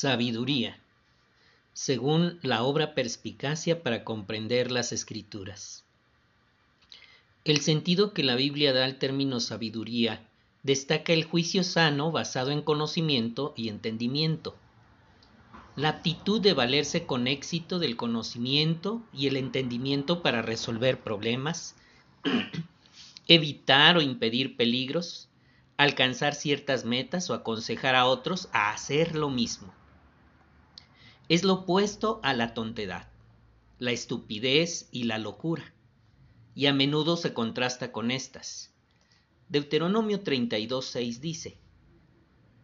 Sabiduría, según la obra Perspicacia para comprender las escrituras. El sentido que la Biblia da al término sabiduría destaca el juicio sano basado en conocimiento y entendimiento, la aptitud de valerse con éxito del conocimiento y el entendimiento para resolver problemas, evitar o impedir peligros, alcanzar ciertas metas o aconsejar a otros a hacer lo mismo. Es lo opuesto a la tontedad, la estupidez y la locura, y a menudo se contrasta con estas. Deuteronomio 32.6 dice,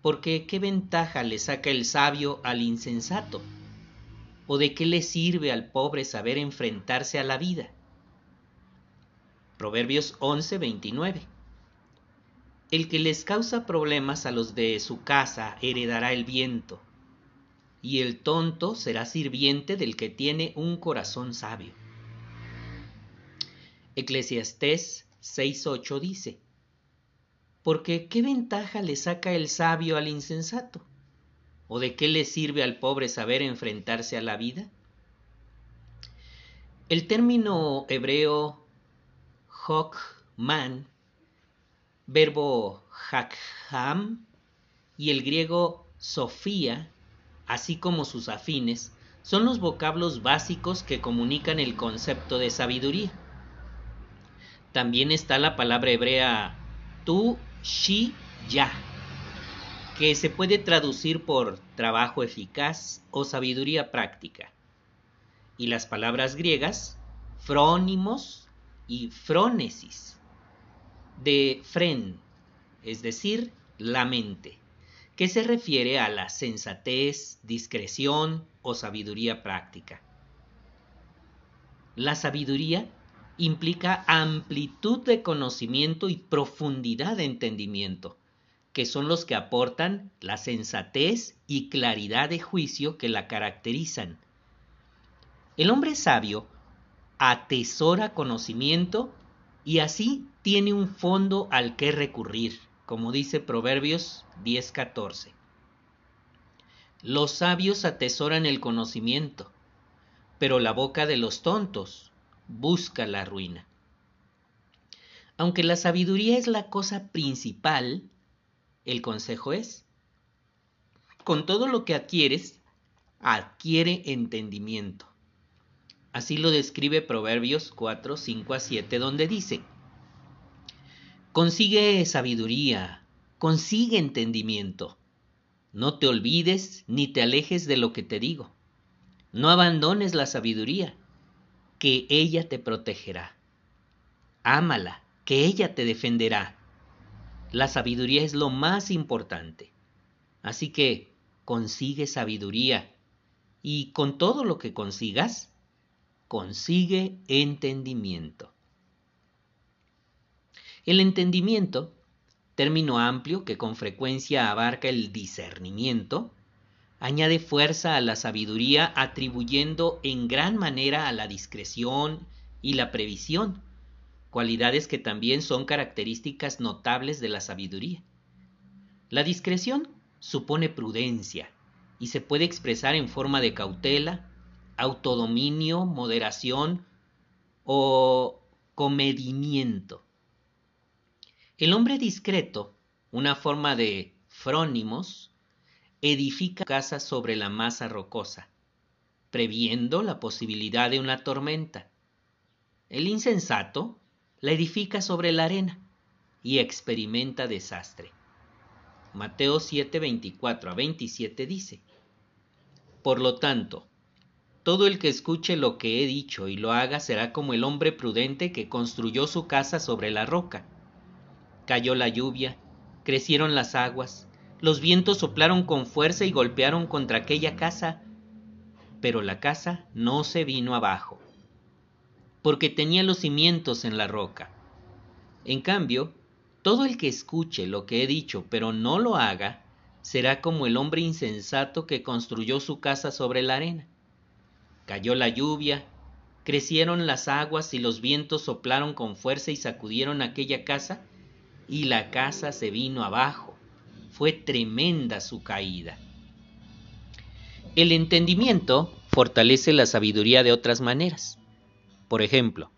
Porque qué ventaja le saca el sabio al insensato, o de qué le sirve al pobre saber enfrentarse a la vida. Proverbios 11.29 el que les causa problemas a los de su casa heredará el viento, y el tonto será sirviente del que tiene un corazón sabio. Eclesiastés 6.8 dice, Porque ¿qué ventaja le saca el sabio al insensato? ¿O de qué le sirve al pobre saber enfrentarse a la vida? El término hebreo hokman verbo hakham y el griego sofía, así como sus afines, son los vocablos básicos que comunican el concepto de sabiduría. También está la palabra hebrea tu, shi, ya, que se puede traducir por trabajo eficaz o sabiduría práctica. Y las palabras griegas frónimos y frónesis, de fren, es decir, la mente, que se refiere a la sensatez, discreción o sabiduría práctica. La sabiduría implica amplitud de conocimiento y profundidad de entendimiento, que son los que aportan la sensatez y claridad de juicio que la caracterizan. El hombre sabio atesora conocimiento y así tiene un fondo al que recurrir, como dice Proverbios 10:14. Los sabios atesoran el conocimiento, pero la boca de los tontos busca la ruina. Aunque la sabiduría es la cosa principal, el consejo es, con todo lo que adquieres, adquiere entendimiento. Así lo describe Proverbios 4, 5 a 7, donde dice, Consigue sabiduría, consigue entendimiento. No te olvides ni te alejes de lo que te digo. No abandones la sabiduría, que ella te protegerá. Ámala, que ella te defenderá. La sabiduría es lo más importante. Así que consigue sabiduría y con todo lo que consigas, consigue entendimiento. El entendimiento, término amplio que con frecuencia abarca el discernimiento, añade fuerza a la sabiduría atribuyendo en gran manera a la discreción y la previsión, cualidades que también son características notables de la sabiduría. La discreción supone prudencia y se puede expresar en forma de cautela, autodominio, moderación o comedimiento. El hombre discreto, una forma de frónimos, edifica casa sobre la masa rocosa, previendo la posibilidad de una tormenta. El insensato la edifica sobre la arena y experimenta desastre. Mateo 7, 24 a 27 dice, Por lo tanto, todo el que escuche lo que he dicho y lo haga será como el hombre prudente que construyó su casa sobre la roca. Cayó la lluvia, crecieron las aguas, los vientos soplaron con fuerza y golpearon contra aquella casa, pero la casa no se vino abajo, porque tenía los cimientos en la roca. En cambio, todo el que escuche lo que he dicho, pero no lo haga, será como el hombre insensato que construyó su casa sobre la arena. Cayó la lluvia, crecieron las aguas y los vientos soplaron con fuerza y sacudieron aquella casa, y la casa se vino abajo. Fue tremenda su caída. El entendimiento fortalece la sabiduría de otras maneras. Por ejemplo,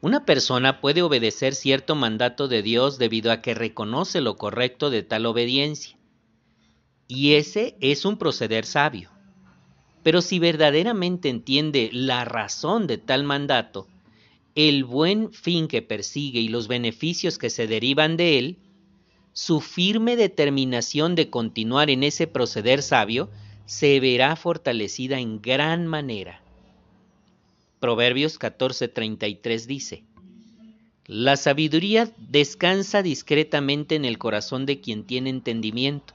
una persona puede obedecer cierto mandato de Dios debido a que reconoce lo correcto de tal obediencia. Y ese es un proceder sabio. Pero si verdaderamente entiende la razón de tal mandato, el buen fin que persigue y los beneficios que se derivan de él, su firme determinación de continuar en ese proceder sabio se verá fortalecida en gran manera. Proverbios 14:33 dice, La sabiduría descansa discretamente en el corazón de quien tiene entendimiento,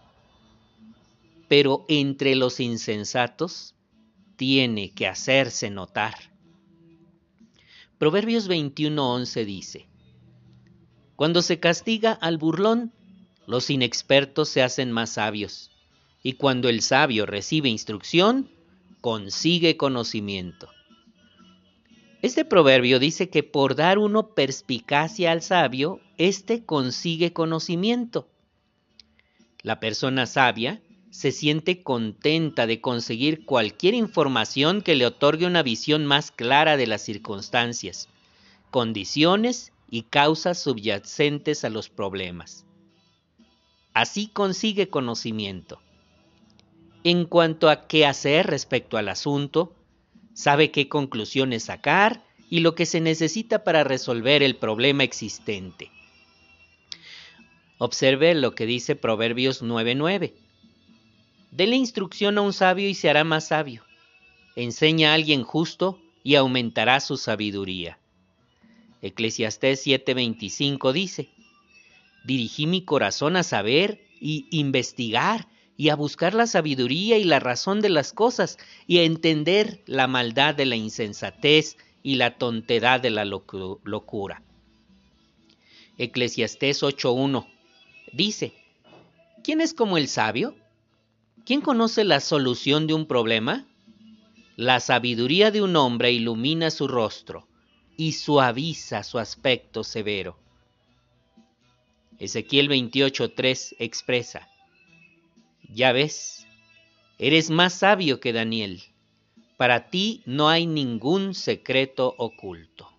pero entre los insensatos tiene que hacerse notar. Proverbios 21:11 dice, Cuando se castiga al burlón, los inexpertos se hacen más sabios, y cuando el sabio recibe instrucción, consigue conocimiento. Este proverbio dice que por dar uno perspicacia al sabio, éste consigue conocimiento. La persona sabia se siente contenta de conseguir cualquier información que le otorgue una visión más clara de las circunstancias, condiciones y causas subyacentes a los problemas. Así consigue conocimiento. En cuanto a qué hacer respecto al asunto, sabe qué conclusiones sacar y lo que se necesita para resolver el problema existente. Observe lo que dice Proverbios 9:9. Dele instrucción a un sabio y se hará más sabio. Enseña a alguien justo y aumentará su sabiduría. Eclesiastés 7:25 dice, Dirigí mi corazón a saber y investigar y a buscar la sabiduría y la razón de las cosas y a entender la maldad de la insensatez y la tontedad de la locura. Eclesiastés 8.1 dice, ¿quién es como el sabio? ¿Quién conoce la solución de un problema? La sabiduría de un hombre ilumina su rostro y suaviza su aspecto severo. Ezequiel 28.3 expresa, ya ves, eres más sabio que Daniel. Para ti no hay ningún secreto oculto.